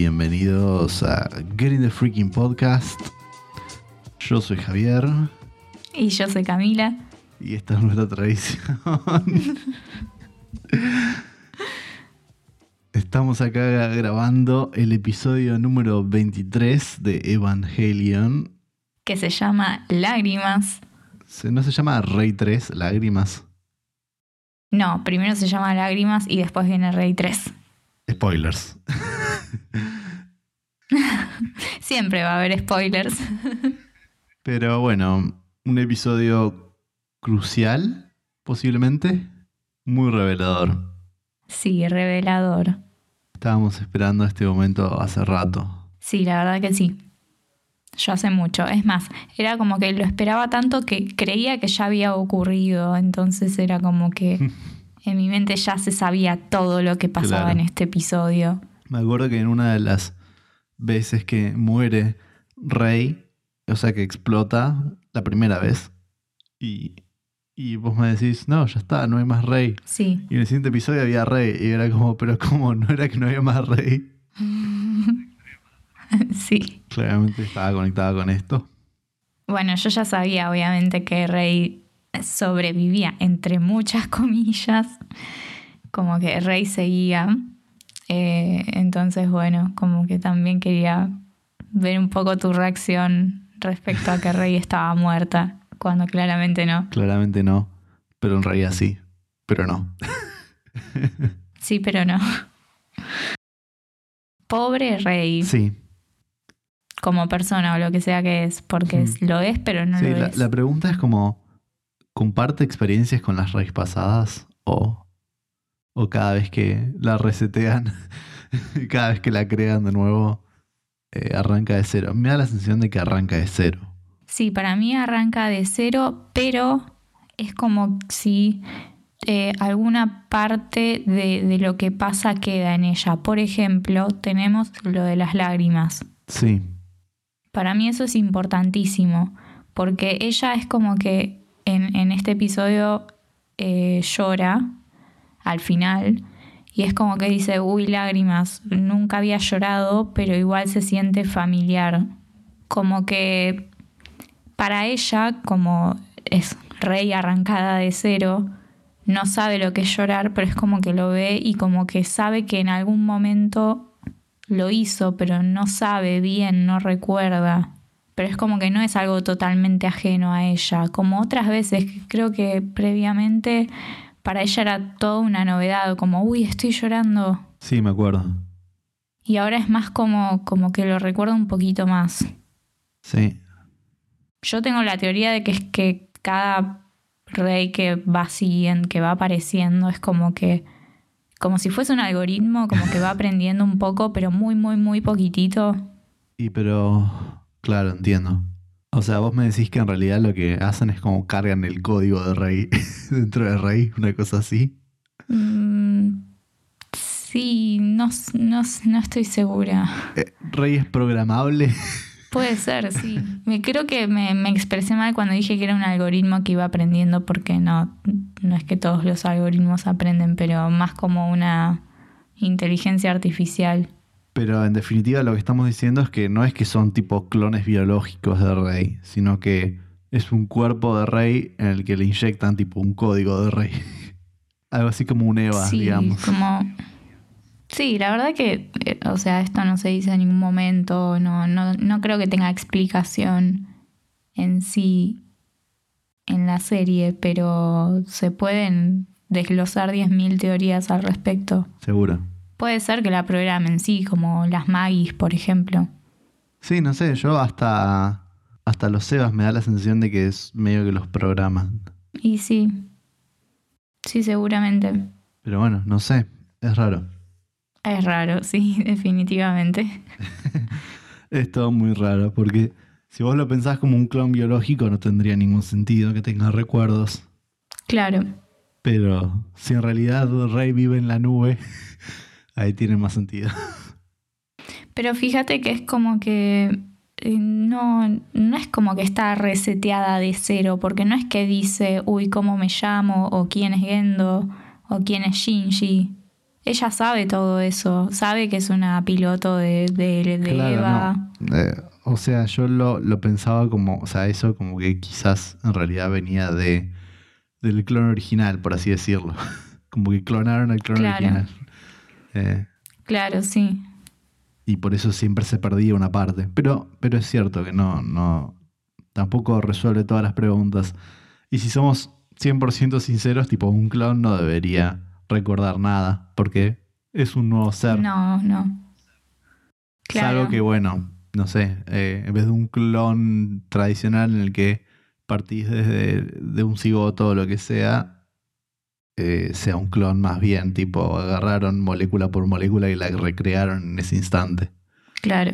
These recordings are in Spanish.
bienvenidos a Getting the Freaking Podcast. Yo soy Javier. Y yo soy Camila. Y esta es nuestra tradición. Estamos acá grabando el episodio número 23 de Evangelion. Que se llama Lágrimas. ¿No se llama Rey 3, Lágrimas? No, primero se llama Lágrimas y después viene Rey 3. Spoilers. Siempre va a haber spoilers. Pero bueno, un episodio crucial, posiblemente. Muy revelador. Sí, revelador. Estábamos esperando este momento hace rato. Sí, la verdad que sí. Yo hace mucho. Es más, era como que lo esperaba tanto que creía que ya había ocurrido. Entonces era como que en mi mente ya se sabía todo lo que pasaba en este episodio. Me acuerdo que en una de las veces que muere Rey, o sea que explota la primera vez, y, y vos me decís, no, ya está, no hay más Rey. Sí. Y en el siguiente episodio había Rey, y era como, pero ¿cómo? ¿No era que no había más Rey? sí. Claramente estaba conectada con esto. Bueno, yo ya sabía, obviamente, que Rey sobrevivía, entre muchas comillas, como que Rey seguía. Eh, entonces, bueno, como que también quería ver un poco tu reacción respecto a que Rey estaba muerta, cuando claramente no. Claramente no, pero en realidad sí, pero no. sí, pero no. Pobre Rey. Sí. Como persona o lo que sea que es, porque lo es, pero no lo la, es. La pregunta es como, ¿comparte experiencias con las Reyes pasadas? ¿O, o cada vez que la resetean, cada vez que la crean de nuevo, eh, arranca de cero? Me da la sensación de que arranca de cero. Sí, para mí arranca de cero, pero es como si eh, alguna parte de, de, lo que pasa queda en ella. Por ejemplo, tenemos lo de las lágrimas. Sí. Para mí eso es importantísimo, porque ella es como que en, en este episodio eh, llora al final y es como que dice, uy, lágrimas, nunca había llorado, pero igual se siente familiar. Como que para ella, como es rey arrancada de cero, no sabe lo que es llorar, pero es como que lo ve y como que sabe que en algún momento lo hizo, pero no sabe bien, no recuerda. Pero es como que no es algo totalmente ajeno a ella. Como otras veces, creo que previamente para ella era toda una novedad, como, uy, estoy llorando. Sí, me acuerdo. Y ahora es más como, como que lo recuerdo un poquito más. Sí. Yo tengo la teoría de que es que cada rey que va siguiendo, que va apareciendo, es como que como si fuese un algoritmo, como que va aprendiendo un poco, pero muy, muy, muy poquitito. Y pero, claro, entiendo. O sea, vos me decís que en realidad lo que hacen es como cargan el código de Rey dentro de Rey, una cosa así. Mm, sí, no, no, no, estoy segura. Eh, ¿Rey es programable? Puede ser, sí. Me, creo que me, me, expresé mal cuando dije que era un algoritmo que iba aprendiendo, porque no, no es que todos los algoritmos aprenden, pero más como una inteligencia artificial. Pero en definitiva lo que estamos diciendo es que no es que son tipo clones biológicos de Rey, sino que es un cuerpo de Rey en el que le inyectan tipo un código de Rey. Algo así como un Eva, sí, digamos. Como Sí, la verdad que, eh, o sea, esto no se dice en ningún momento, no, no, no creo que tenga explicación en sí en la serie, pero se pueden desglosar 10.000 teorías al respecto. Seguro. Puede ser que la programen, sí, como las Magis, por ejemplo. Sí, no sé, yo hasta, hasta los Sebas me da la sensación de que es medio que los programan. Y sí, sí, seguramente. Pero bueno, no sé, es raro. Es raro, sí, definitivamente. es todo muy raro, porque si vos lo pensás como un clon biológico no tendría ningún sentido que tenga recuerdos. Claro. Pero si en realidad Rey vive en la nube, ahí tiene más sentido. Pero fíjate que es como que no, no es como que está reseteada de cero, porque no es que dice, uy, ¿cómo me llamo? o quién es Gendo, o quién es Shinji. ella sabe todo eso, sabe que es una piloto de, de, de Claro, Eva. no. Eh, o sea, yo lo, lo pensaba como, o sea, eso como que quizás en realidad venía de del clon original, por así decirlo. como que clonaron al clon Claro. original. Eh, Claro, sí. y por eso siempre se perdía una parte. Pero, pero es cierto que no, no, tampoco resuelve todas las preguntas. Y si somos 100% sinceros, tipo un clon no debería recordar nada, porque es un nuevo ser. No, no. Claro. Salvo que, bueno, no sé, eh, en vez de un clon tradicional en el que partís desde de un cigoto o lo que sea, eh, sea un clon más bien, tipo, agarraron molécula por molécula y la recrearon en ese instante. Claro.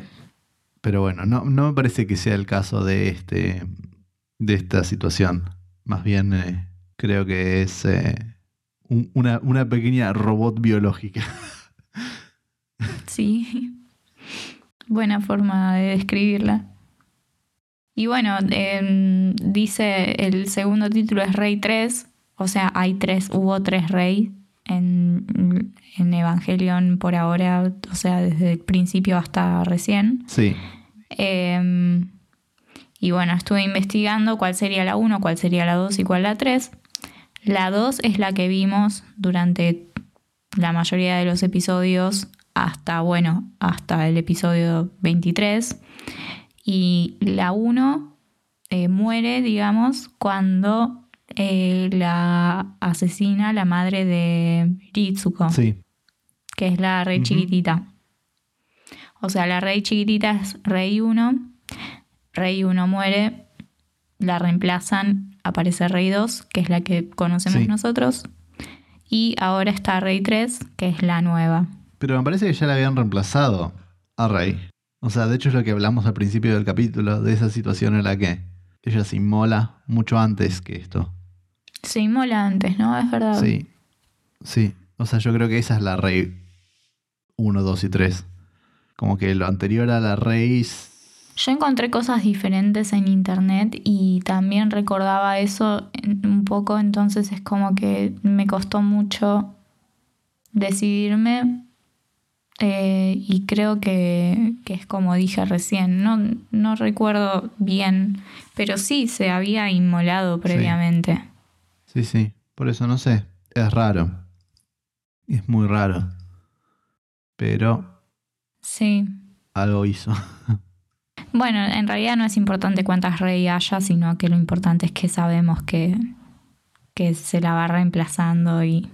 Pero bueno, no, no me parece que sea el caso de este de esta situación. Más bien eh, creo que es eh, un- una, una pequeña robot biológica. Sí. Buena forma de describirla. Y bueno, em, dice el segundo título es Rey 3, o sea, hay tres, hubo tres rey en, en Evangelion por ahora, o sea, desde el principio hasta recién. Sí, Em, y bueno, estuve investigando cuál sería la 1, cuál sería la 2 y cuál la 3. La 2 es la que vimos durante la mayoría de los episodios hasta, bueno, hasta el episodio 23. Y la 1 eh, muere, digamos, cuando eh, la asesina la madre de Ritsuko sí, que es la rey chiquitita. O sea, la rey chiquitita es rey 1, rey 1 muere, la reemplazan, aparece rey 2, que es la que conocemos Sí. nosotros, y ahora está rey 3, que es la nueva. Pero me parece que ya la habían reemplazado a Rey. O sea, de hecho es lo que hablamos al principio del capítulo, de esa situación en la que ella se inmola mucho antes que esto. Se inmola antes, ¿no? Es verdad. Sí, sí. O sea, yo creo que esa es la Rey 1, 2 y 3. Como que lo anterior a la Rey... Yo encontré cosas diferentes en internet y también recordaba eso un poco, entonces es como que me costó mucho decidirme eh, y creo que, que es como dije recién, no, no recuerdo bien, pero sí se había inmolado previamente. Sí, sí. Por eso no sé. Es raro. Es muy raro. Pero Sí. algo hizo. Bueno, en realidad no es importante cuántas rey haya, sino que lo importante es que sabemos que, que se la va reemplazando y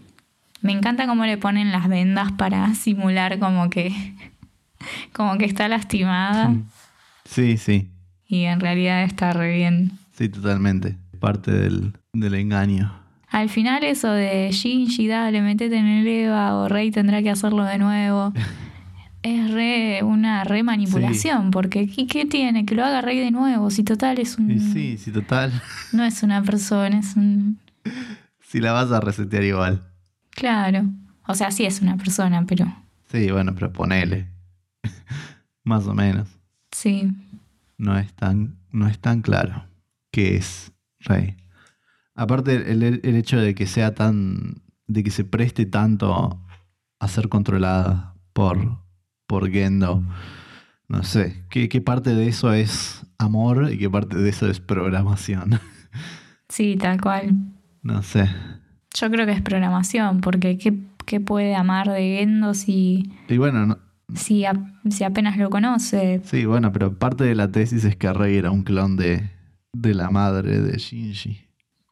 me encanta cómo le ponen las vendas para simular como que como que está lastimada Sí, sí. y en realidad está re bien. Sí, totalmente. Parte del, del engaño. Al final eso de Shinji, dale, metete en el Eva o Rey tendrá que hacerlo de nuevo. Es re, una re manipulación, porque ¿qué, qué tiene? Que lo haga Rey de nuevo, si total es un... Sí, sí, total. No es una persona, es un... Si la vas a resetear igual. Claro. O sea, sí es una persona, pero Sí, bueno, pero ponele. Más o menos. sí. No es tan, no es tan claro que es Rey. Aparte, el, el hecho de que sea tan. de que se preste tanto a ser controlada por, por Gendo. No sé. ¿qué, ¿Qué parte de eso es amor y qué parte de eso es programación? Sí, tal cual. No sé. Yo creo que es programación, porque ¿qué, qué puede amar de Gendo si, Y bueno, no- si, a- si apenas lo conoce? sí, bueno, pero parte de la tesis es que Rey era un clon de, de la madre de Shinji.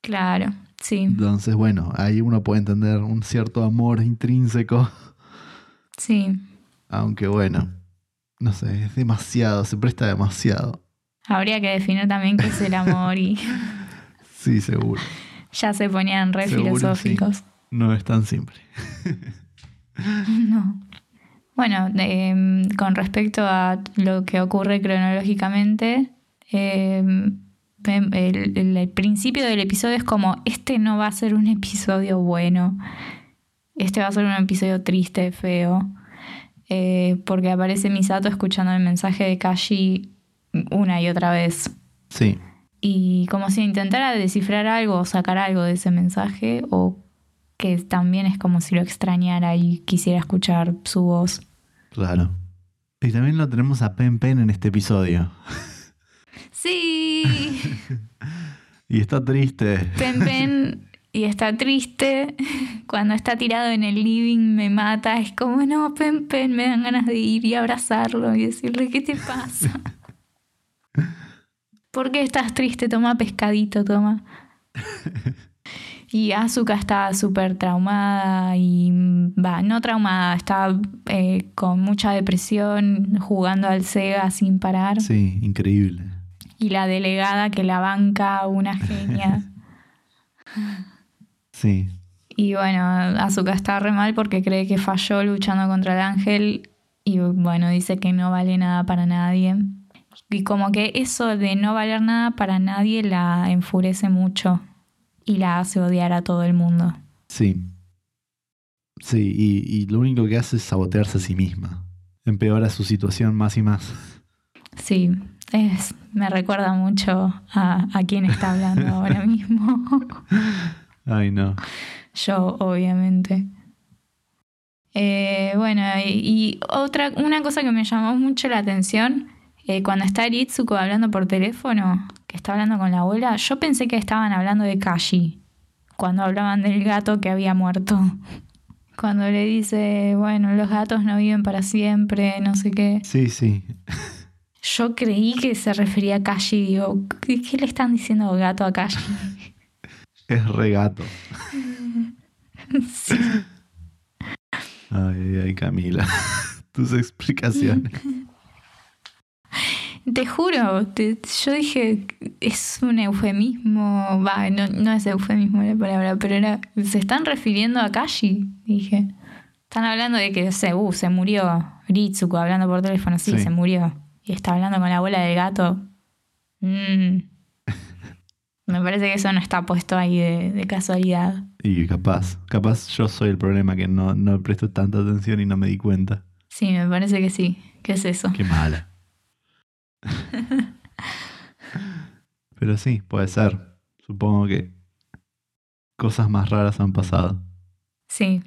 Claro, sí. Entonces, bueno, ahí uno puede entender un cierto amor intrínseco, Sí. aunque bueno, no sé, es demasiado, se presta demasiado. Habría que definir también qué es el amor y Sí, seguro. ya se ponían re Seguro, filosóficos. No es tan simple. No. Bueno, em, con respecto a lo que ocurre cronológicamente, em, el, el- el principio del episodio es como, este no va a ser un episodio bueno, este va a ser un episodio triste, feo, eh, porque aparece Misato escuchando el mensaje de Kashi una y otra vez. Sí, Y como si intentara descifrar algo o sacar algo de ese mensaje o que también es como si lo extrañara y quisiera escuchar su voz. Claro. Y también lo tenemos a Pen Pen en este episodio. Sí. y está triste. Pen Pen y está triste. Cuando está tirado en el living me mata. Es como, no, Pen Pen, me dan ganas de ir y abrazarlo y decirle, ¿qué te pasa? ¿Por qué estás triste? Toma pescadito, toma. Y Asuka está súper traumada y va, no traumada, está eh, con mucha depresión, jugando al Sega sin parar. Sí, increíble. Y la delegada que la banca, una genia. sí. Y bueno, Asuka está re mal porque cree que falló luchando contra el ángel y bueno, dice que no vale nada para nadie. Y como que eso de no valer nada para nadie la enfurece mucho y la hace odiar a todo el mundo. Sí. Sí, y, lo único que hace es sabotearse a sí misma. Empeora su situación más y más. Sí, es, me recuerda mucho a, a quien está hablando ahora mismo. Ay, no. Yo, obviamente. Eh, bueno, y, otra, una cosa que me llamó mucho la atención, eh, cuando está Ritsuko hablando por teléfono, que está hablando con la abuela, yo pensé que estaban hablando de Kashi, cuando hablaban del gato que había muerto. Cuando le dice, bueno, los gatos no viven para siempre, no sé qué. Sí, sí. Yo creí que se refería a Kashi, digo, ¿qué, le están diciendo gato a Kashi? Es regato. sí. Ay, ay, Camila. Tus explicaciones. Te juro, yo dije, es un eufemismo, va, no, es eufemismo la palabra, pero era, se están refiriendo a Kashi, dije. Están hablando de que, se, uh, se murió Ritsuko hablando por teléfono, sí, se murió. Y está hablando con la abuela del gato. Mm. Me parece que eso no está puesto ahí de, casualidad. Y capaz, capaz yo soy el problema que no, no presto tanta atención y no me di cuenta. Sí, me parece que sí. ¿Qué es eso? Qué mala. Pero sí, puede ser. Supongo que cosas más raras han pasado. Sí.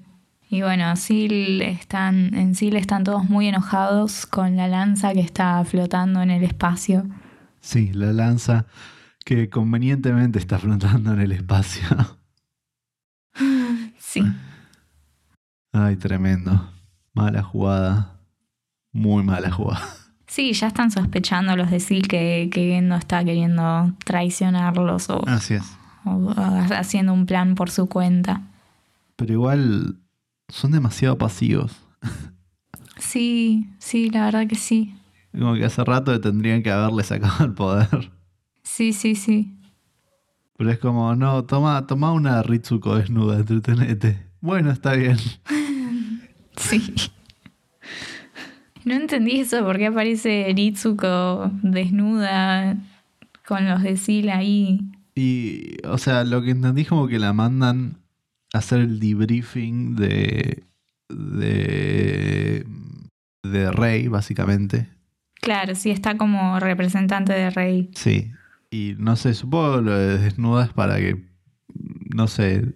Y bueno, Sil están, en Sil están todos muy enojados con la lanza que está flotando en el espacio. Sí, la lanza que convenientemente está flotando en el espacio. sí. Ay, tremendo. Mala jugada. Muy mala jugada. Sí, ya están sospechando los de Sil que, que no está queriendo traicionarlos o, haciendo un plan por su cuenta. Pero igual son demasiado pasivos. Sí, sí, la verdad que sí. Como que hace rato tendrían que haberle sacado el poder. Sí, sí, sí. Pero es como, no, toma, toma una Ritsuko desnuda, entretenete. Bueno, está bien. sí. No entendí eso, porque aparece Ritsuko desnuda con los de Sila ahí. Y, o sea, lo que entendí es como que la mandan hacer el debriefing de. de. de Rey, básicamente. Claro, sí, está como representante de Rey. Sí. Y no sé, supongo lo de desnuda es para que. no sé.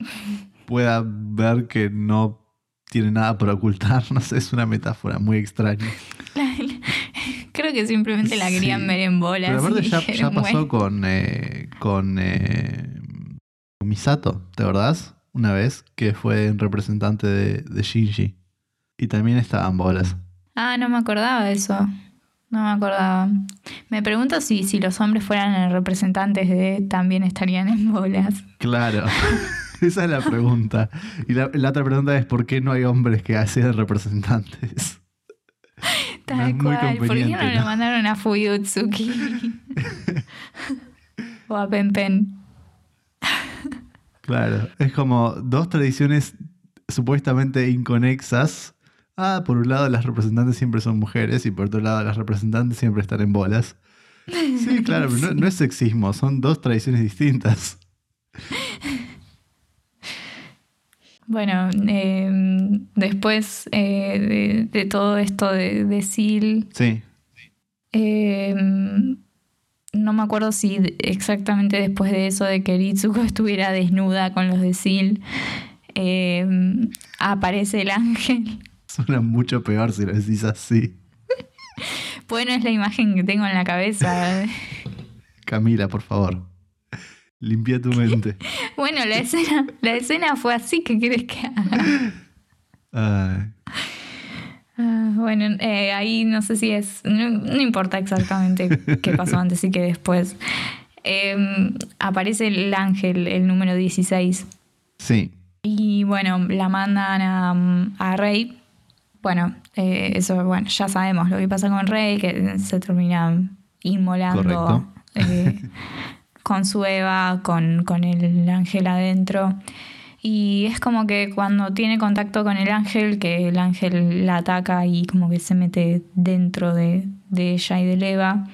pueda ver que no tiene nada por ocultar, no sé, es una metáfora muy extraña. Creo que simplemente la querían ver en bolas. Pero aparte ya, pasó con, eh, con, eh, Misato, ¿te acordás? Una vez que fue representante de, de Shinji. Y también estaban bolas. Ah, no me acordaba de eso. No me acordaba. Me pregunto si, si los hombres fueran representantes de también estarían en bolas. Claro. Esa es la pregunta. Y la, otra pregunta es ¿por qué no hay hombres que hacen representantes? Tal cual. ¿Por qué no, le mandaron a Fuyutsuki? o a Pen Pen. Claro, es como dos tradiciones supuestamente inconexas. Ah, por un lado las representantes siempre son mujeres y por otro lado las representantes siempre están en bolas. Sí, claro, pero no es sexismo, son dos tradiciones distintas. Bueno, em, después eh, de, todo esto de, de Sil, sí. Em, no me acuerdo si exactamente después de eso de que Ritsuko estuviera desnuda con los de Sil, eh, aparece el ángel. Suena mucho peor si lo decís así. Bueno, es la imagen que tengo en la cabeza. Camila, por favor. Limpia tu mente. bueno, la escena, la escena fue así, ¿qué quieres que haga? Ah, bueno, eh, ahí no sé si es. No, importa exactamente qué pasó antes y qué después. Em, aparece el ángel, el número 16. Sí. Y bueno, la mandan a, a Rey. Bueno, eh, eso, bueno, ya sabemos lo que pasa con Rey, que se termina inmolando eh, con su Eva, con, con el ángel adentro. Y es como que cuando tiene contacto con el ángel, que el ángel la ataca y como que se mete dentro de, ella y de Eva,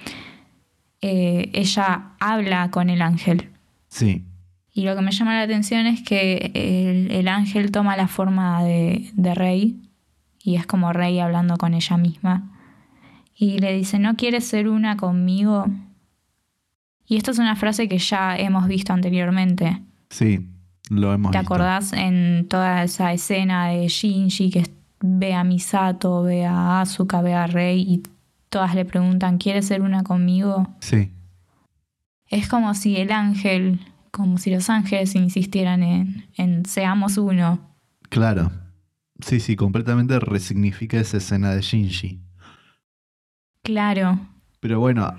eh, ella habla con el ángel. Sí. Y lo que me llama la atención es que el, ángel toma la forma de, de, Rey y es como Rey hablando con ella misma. Y le dice, ¿no quieres ser una conmigo? Y esto es una frase que ya hemos visto anteriormente. Sí, lo hemos ¿Te acordás en toda esa escena de Shinji que ve a Misato, ve a Asuka, ve a Rei y todas le preguntan, ¿quieres ser una conmigo? Sí. Es como si el ángel, como si los ángeles insistieran en, en seamos uno. Claro. Sí, sí, completamente resignifica esa escena de Shinji. Claro. Pero bueno,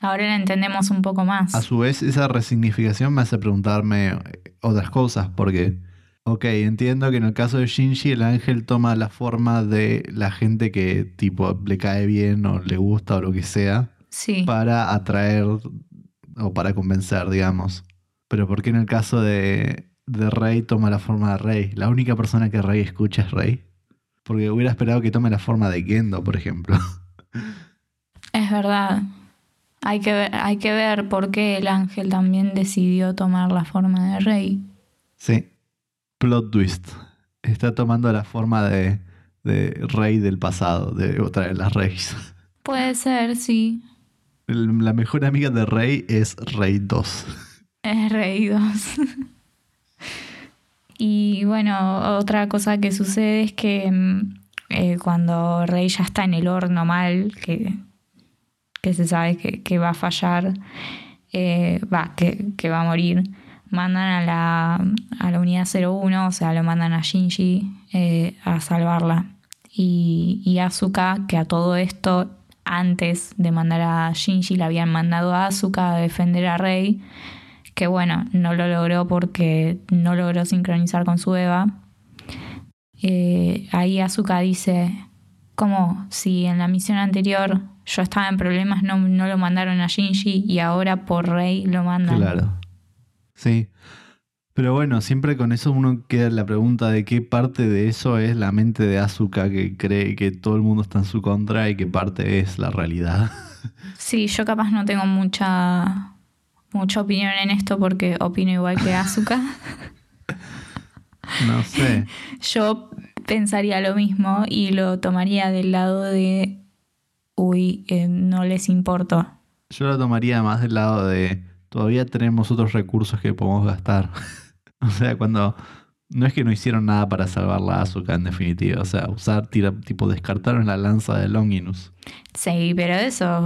Ahora la entendemos un poco más. A su vez, esa resignificación me hace preguntarme eh, otras cosas, porque, ok, entiendo que en el caso de Shinji el ángel toma la forma de la gente que tipo le cae bien o le gusta o lo que sea, sí. para atraer o para convencer, digamos. Pero ¿por qué en el caso de, de Rey toma la forma de Rey? La única persona que Rey escucha es Rey. Porque hubiera esperado que tome la forma de Gendo, por ejemplo. Es verdad. Hay que, ver, hay que ver por qué el ángel también decidió tomar la forma de rey. Sí. Plot twist. Está tomando la forma de, de rey del pasado, de otra de las reyes. Puede ser, sí. La mejor amiga de Rey es Rey 2. Es Rey 2. y bueno, otra cosa que sucede es que mm, eh, cuando Rey ya está en el horno mal, que que se sabe que, va a fallar, eh, va, que, va a morir, mandan a la, a la unidad 01, o sea, lo mandan a Shinji eh, a salvarla. Y, y Asuka, que a todo esto, antes de mandar a Shinji, le habían mandado a Asuka a defender a Rei, que bueno, no lo logró porque no logró sincronizar con su Eva. Eh, ahí Asuka dice, como si en la misión anterior yo estaba en problemas, no, no lo mandaron a Shinji y ahora por Rey lo mandan. Claro. Sí. Pero bueno, siempre con eso uno queda la pregunta de qué parte de eso es la mente de Asuka que cree que todo el mundo está en su contra y qué parte es la realidad. Sí, yo capaz no tengo mucha mucha opinión en esto porque opino igual que Asuka. no sé. Yo pensaría lo mismo y lo tomaría del lado de uy, eh, no les importó. Yo lo tomaría más del lado de todavía tenemos otros recursos que podemos gastar. o sea, cuando no es que no hicieron nada para salvar la Azuka en definitiva, o sea, usar tira, tipo descartaron la lanza de Longinus. Sí, pero eso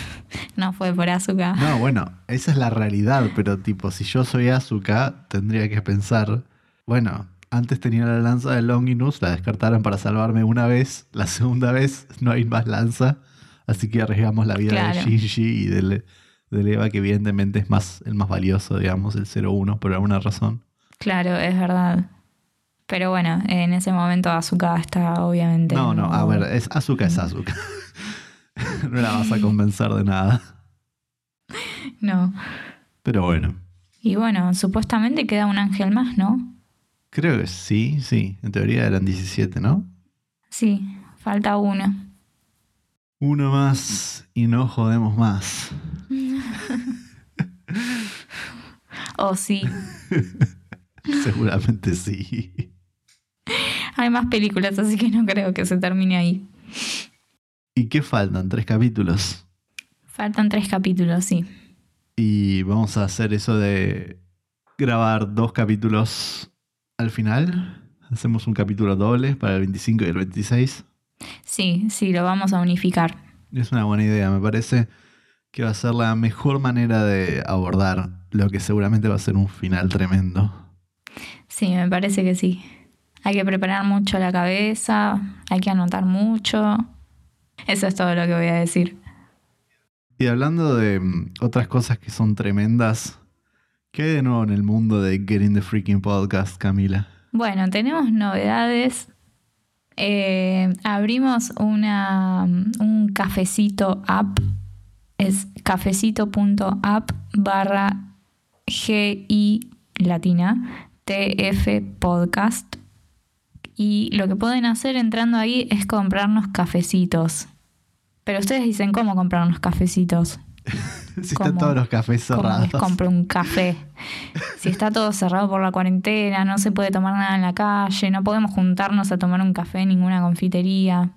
no fue por Azuka. No, bueno, esa es la realidad, pero tipo, si yo soy Azuka, tendría que pensar, bueno, antes tenía la lanza de Longinus, la descartaron para salvarme una vez, la segunda vez no hay más lanza, así que arriesgamos la vida de Shinji y del, Eva, que evidentemente es más, el más valioso, digamos, el 0-1, por alguna razón. Claro, es verdad. Pero bueno, en ese momento Azuka está obviamente. No, no, a ver, es, Azuka es Azuka. no la vas a convencer de nada. No. Pero bueno. Y bueno, supuestamente queda un ángel más, ¿no? Creo que sí, sí. En teoría eran 17, ¿no? Sí, falta uno. Uno más y no jodemos más. oh, sí. Seguramente sí. Hay más películas, así que no creo que se termine ahí. ¿Y qué faltan? ¿Tres capítulos? Faltan tres capítulos, sí. Y vamos a hacer eso de grabar dos capítulos al final. Hacemos un capítulo doble para el 25 y el 26. Sí, sí, lo vamos a unificar. Es una buena idea, me parece que va a ser la mejor manera de abordar lo que seguramente va a ser un final tremendo. Sí, me parece que sí. Hay que preparar mucho la cabeza, hay que anotar mucho. Eso es todo lo que voy a decir. Y hablando de mm, otras cosas que son tremendas, ¿qué hay de nuevo en el mundo de Getting the Freaking Podcast, Camila? Bueno, tenemos novedades. Eh, abrimos una, un cafecito app. Es cafecito.app barra GI latina TF podcast. Y lo que pueden hacer entrando ahí es comprarnos cafecitos. Pero ustedes dicen, ¿cómo comprarnos cafecitos? si están todos los cafés cerrados. ¿Cómo compro un café? Si está todo cerrado por la cuarentena, no se puede tomar nada en la calle, no podemos juntarnos a tomar un café en ninguna confitería.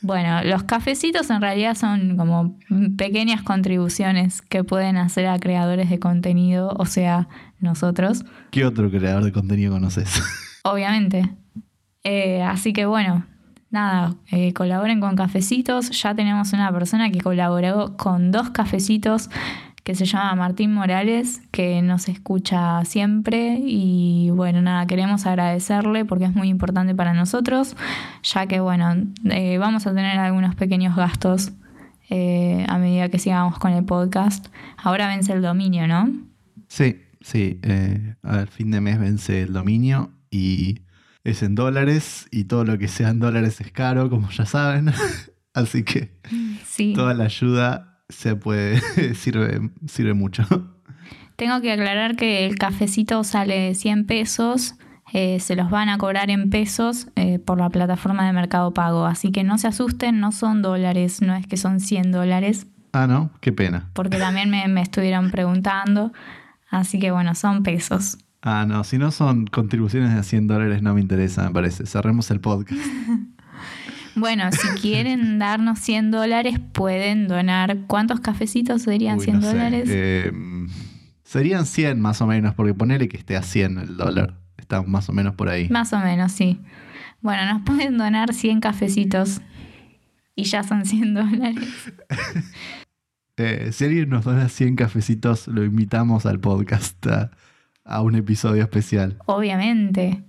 Bueno, los cafecitos en realidad son como pequeñas contribuciones que pueden hacer a creadores de contenido, o sea, nosotros. ¿Qué otro creador de contenido conoces? Obviamente. Eh, así que bueno, nada, eh, colaboren con cafecitos. Ya tenemos una persona que colaboró con dos cafecitos que se llama Martín Morales, que nos escucha siempre y bueno, nada, queremos agradecerle porque es muy importante para nosotros, ya que bueno, eh, vamos a tener algunos pequeños gastos eh, a medida que sigamos con el podcast. Ahora vence el dominio, ¿no? Sí, sí, al fin de mes vence el dominio y es en dólares y todo lo que sea en dólares es caro, como ya saben. Así que toda la ayuda se puede, sirve, sirve mucho. Tengo que aclarar que el cafecito sale 100 pesos, eh, se los van a cobrar en pesos eh, por la plataforma de Mercado Pago, así que no se asusten, no son dólares, no es que son 100 dólares. Ah, no, qué pena. Porque también me, me estuvieron preguntando, así que bueno, son pesos. Ah, no, si no son contribuciones de 100 dólares no me interesa, me parece. Cerremos el podcast. Bueno, si quieren darnos 100 dólares, pueden donar. ¿Cuántos cafecitos serían 100 dólares? Eh, serían 100 más o menos, porque ponele que esté a 100 el dólar. Está más o menos por ahí. Más o menos, sí. Bueno, nos pueden donar 100 cafecitos y ya son 100 dólares. Eh, si alguien nos dona 100 cafecitos, lo invitamos al podcast, a un episodio especial. Obviamente.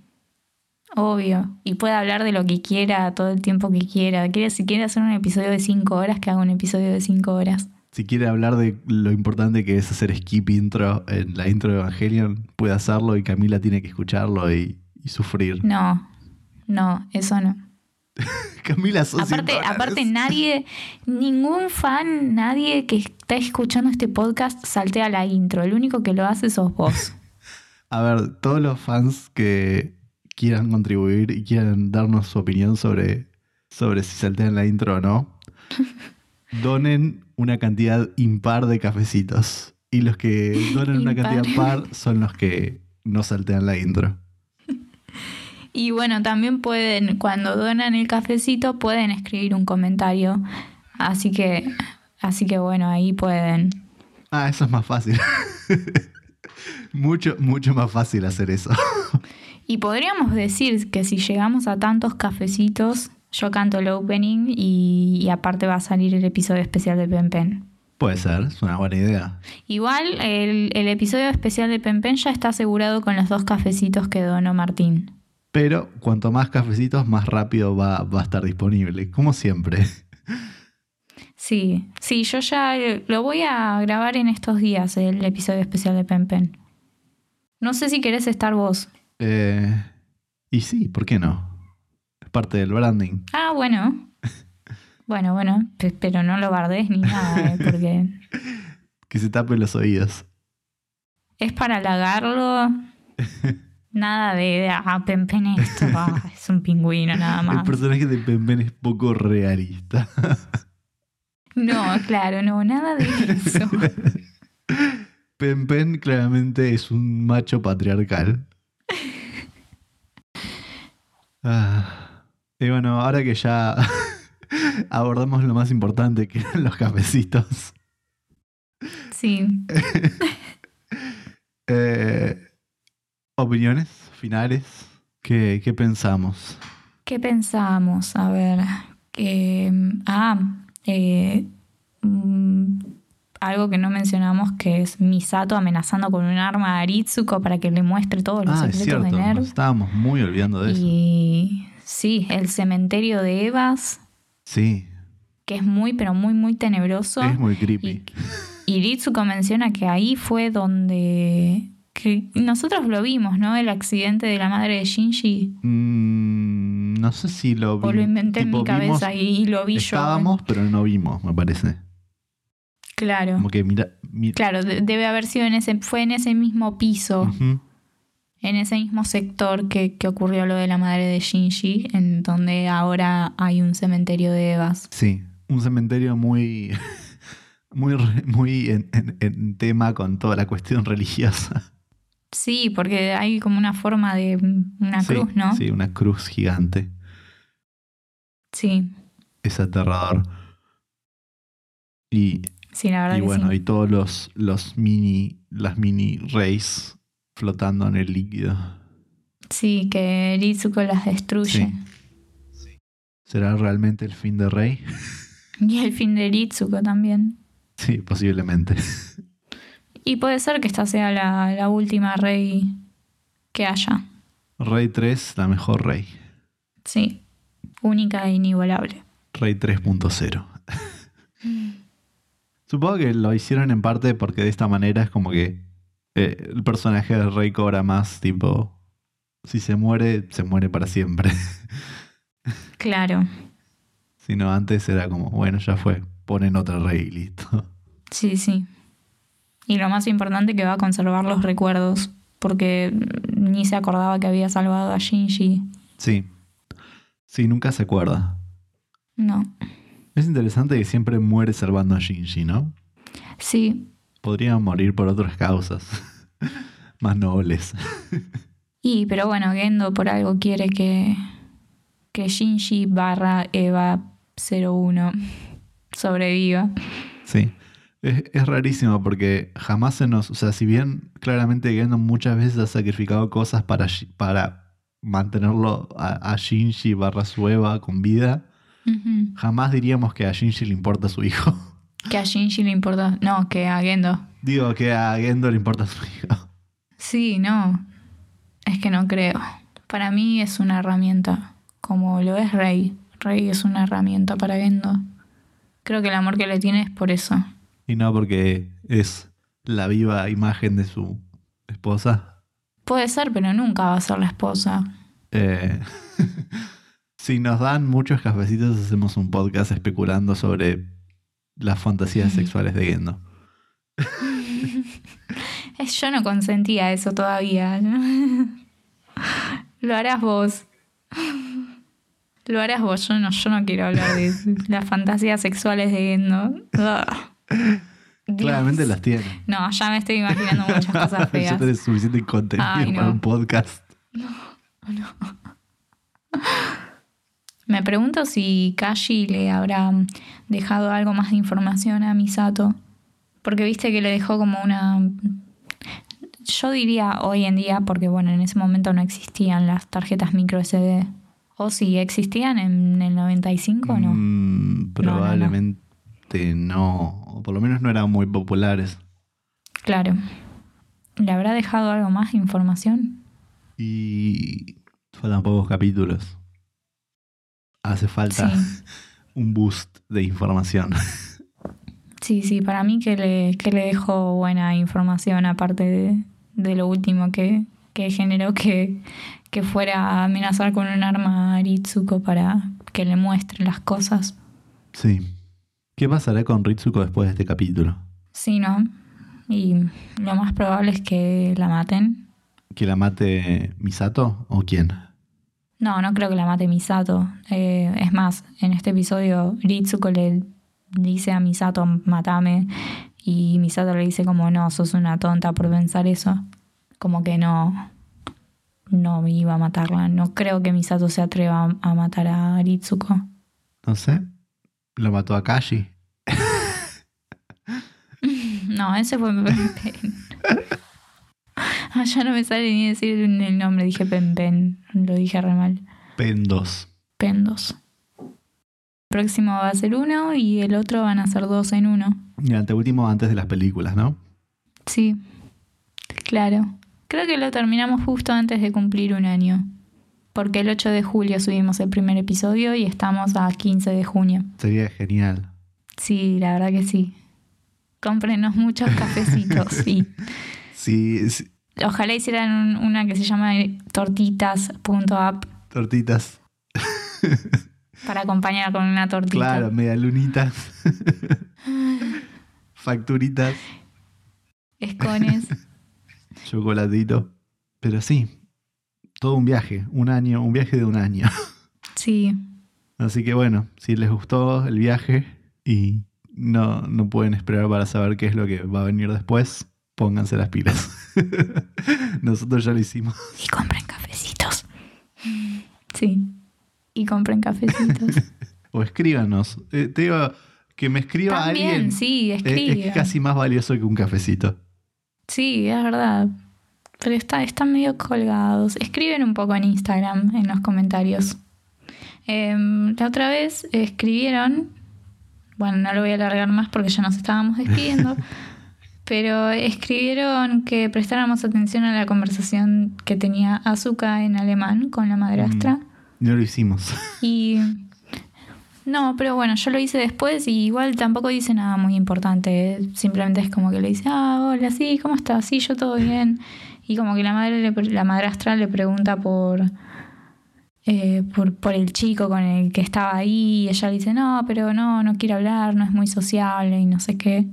Obvio. Y puede hablar de lo que quiera todo el tiempo que quiera. si quiere hacer un episodio de cinco horas, que haga un episodio de cinco horas. Si quiere hablar de lo importante que es hacer skip intro en la intro de Evangelion, puede hacerlo y Camila tiene que escucharlo y, sufrir. No, no, eso no. Camila, sos aparte, aparte nadie, ningún fan, nadie que está escuchando este podcast saltea la intro. El único que lo hace sos vos. A ver, todos los fans que quieran contribuir y quieran darnos su opinión sobre, sobre si saltean la intro o no, donen una cantidad impar de cafecitos. Y los que donen una cantidad par son los que no saltean la intro. Y bueno, también pueden, cuando donan el cafecito, pueden escribir un comentario. Así que, así que bueno, ahí pueden. Ah, eso es más fácil. mucho, mucho más fácil hacer eso. Y podríamos decir que si llegamos a tantos cafecitos, yo canto el opening y, aparte va a salir el episodio especial de Pen Pen. Puede ser, es una buena idea. Igual el, episodio especial de Pen Pen ya está asegurado con los dos cafecitos que donó Martín. Pero cuanto más cafecitos, más rápido va, va a estar disponible, como siempre. Sí, sí, yo ya lo voy a grabar en estos días, el episodio especial de Pen Pen. No sé si querés estar vos. Eh, y sí, ¿por qué no? Es parte del branding. Ah, bueno. bueno, bueno, pero no lo bardes ni nada, eh, porque... que se tapen los oídos. Es para halagarlo. Nada de, ah, Pempen esto, ah, es un pingüino nada más. El personaje de Pempen es poco realista. No, claro, no, nada de eso. Pempen claramente es un macho patriarcal. Ah, y bueno, ahora que ya abordamos lo más importante, que eran los cafecitos. Sí. Eh, ¿Opiniones finales? ¿Qué, qué pensamos? ¿Qué pensamos? A ver, que... Ah, eh, mm, algo que no mencionamos que es Misato amenazando con un arma a Aritsuko para que le muestre todos los Ah, es secretos cierto, de nos Nerv. estábamos muy olvidando de eso. Y sí, el cementerio de Evas, Sí, que es muy, pero muy, muy tenebroso. es muy creepy. Y, y Ritsuko menciona que ahí fue donde... Que nosotros lo vimos, ¿no? El accidente de la madre de Shinji. Mm, no sé si lo vi. O lo inventé en mi cabeza vimos- y lo vi yo. Estábamos, pero no vimos, me parece. Claro. Como que mira. mi- Claro, de- debe haber sido en ese, fue en ese mismo piso, en ese mismo sector que, que ocurrió lo de la madre de Shinji, en donde ahora hay un cementerio de Evas. Sí, un cementerio muy. Muy, muy en, en- en tema con toda la cuestión religiosa. Sí, porque hay como una forma de una Sí, cruz, ¿no? Sí, una cruz gigante. Sí, Es aterrador. Y, sí, la verdad y que bueno, sí. y todos los, los mini. Las mini rays flotando en el líquido. Sí, que Ritsuko las destruye. ¿Será realmente el fin de Rey? Y el fin de Ritsuko también. Sí, posiblemente. Y puede ser que esta sea la, la última rey que haya. Rey 3, la mejor Rey. Sí, única e inigualable. Rey 3.0. Supongo que lo hicieron en parte porque de esta manera es como que eh, el personaje del Rey cobra más, tipo, si se muere, se muere para siempre. Claro, si no, antes era como, bueno, ya fue, ponen otra Rey y listo. sí, sí. Y lo más importante que va a conservar los recuerdos, porque ni se acordaba que había salvado a Shinji. Sí. Sí, nunca se acuerda. No. Es interesante que siempre muere salvando a Shinji, ¿no? Sí, Podría morir por otras causas. más nobles. y pero bueno, Gendo por algo quiere que, que Shinji barra Eva 01 sobreviva. Sí. Es, es rarísimo porque jamás se nos. O sea, si bien claramente Gendo muchas veces ha sacrificado cosas para, para mantenerlo a, a Shinji barra su Eva con vida, jamás diríamos que a Shinji le importa su hijo. Que a Shinji le importa. No, que a Gendo. Digo que a Gendo le importa su hijo. Sí, no. Es que no creo. Para mí es una herramienta. Como lo es Rey. Rey es una herramienta para Gendo. Creo que el amor que le tiene es por eso. Y no porque es la viva imagen de su esposa. Puede ser, pero nunca va a ser la esposa. Eh, si nos dan muchos cafecitos, hacemos un podcast especulando sobre las fantasías sexuales de Gendo. Yo no consentía eso todavía. Lo harás vos. Lo harás vos. Yo no, yo no quiero hablar de las fantasías sexuales de Gendo. Dios. Claramente las tiene. No, ya me estoy imaginando muchas cosas ya feas. tenés suficiente contenido Ay, para no. un podcast. Me pregunto si Kashi le habrá dejado algo más de información a Misato. Porque viste que le dejó como una. Yo diría hoy en día, porque bueno, en ese momento no existían las tarjetas micro SD. O si existían en el 95 o no. Mm, probablemente no, O por lo menos no eran muy populares. Claro. ¿Le habrá dejado algo más de información? Y faltan pocos capítulos. Hace falta Sí. un boost de información. Sí, sí, para mí que le, que le dejó buena información, aparte de, de lo último que, que generó que, que fuera a amenazar con un arma a Ritsuko para que le muestre las cosas. Sí. ¿Qué pasará con Ritsuko después de este capítulo? Sí, ¿no? Y lo más probable es que la maten. ¿Que la mate Misato o quién? No, no creo que la mate Misato. Eh, es más, en este episodio Ritsuko le dice a Misato, matame. Y Misato le dice como, no, sos una tonta por pensar eso. Como que no, no iba a matarla. No creo que Misato se atreva a, a matar a Ritsuko. No sé. Lo mató a Kashi. No, ese fue Pen Pen. Ah, ya no me sale ni decir el nombre, dije Pen Pen. Lo dije re mal. Pen 2. Pen 2. El próximo va a ser uno y el otro van a ser dos en uno. Y anteúltimo antes de las películas, ¿no? Sí, claro. Creo que lo terminamos justo antes de cumplir un año. Porque el 8 de julio subimos el primer episodio y estamos a 15 de junio. Sería genial. Sí, la verdad que sí. Cómprenos muchos cafecitos, sí. Sí, sí, Ojalá hicieran un- una que se llama tortitas.app tortitas. para acompañar con una tortita. Claro, medialunitas. Facturitas, Escones. chocolatito. Pero sí, todo un viaje, un año, un viaje de un año. Sí, Así que bueno, si les gustó el viaje y no, no pueden esperar para saber qué es lo que va a venir después, pónganse las pilas. Nosotros ya lo hicimos. y compren cafecitos. Sí, y compren cafecitos. O escríbanos. Eh, te digo, que me escriba También, alguien. sí, eh, escriban. es casi más valioso que un cafecito. Sí, es verdad. Pero está, están medio colgados. Escriben un poco en Instagram, en los comentarios. Em, la otra vez escribieron, bueno, no lo voy a alargar más porque ya nos estábamos despidiendo, pero escribieron que prestáramos atención a la conversación que tenía Azuka en alemán con la madrastra. No lo hicimos. Y no, pero bueno, yo lo hice después y igual tampoco dice nada muy importante. Simplemente es como que le dice, ah, hola, sí, ¿cómo estás? Sí, yo todo bien. Y como que la madre le la madrastra le pregunta por, eh, por, por el chico con el que estaba ahí. Y ella le dice, no, pero no, no quiere hablar, no es muy sociable y no sé qué.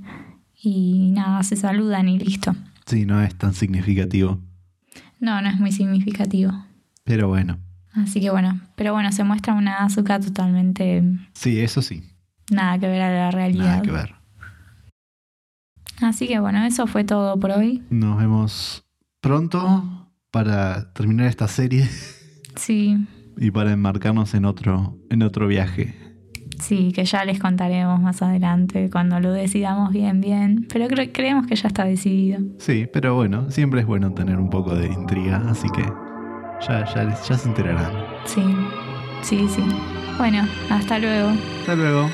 Y nada, se saludan y listo. Sí, no es tan significativo. No, no es muy significativo. Pero bueno. Así que bueno, pero bueno, se muestra una Azuka totalmente Sí, eso sí. nada que ver a la realidad. Nada que ver. Así que bueno, eso fue todo por hoy. Nos vemos pronto para terminar esta serie Sí, y para enmarcarnos en otro, en otro viaje. sí, que ya les contaremos más adelante cuando lo decidamos bien, bien. Pero cre- creemos que ya está decidido. Sí, pero bueno, siempre es bueno tener un poco de intriga, así que ya, ya, les- ya se enterarán. Sí, sí, sí. Bueno, hasta luego. Hasta luego.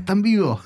Están vivo.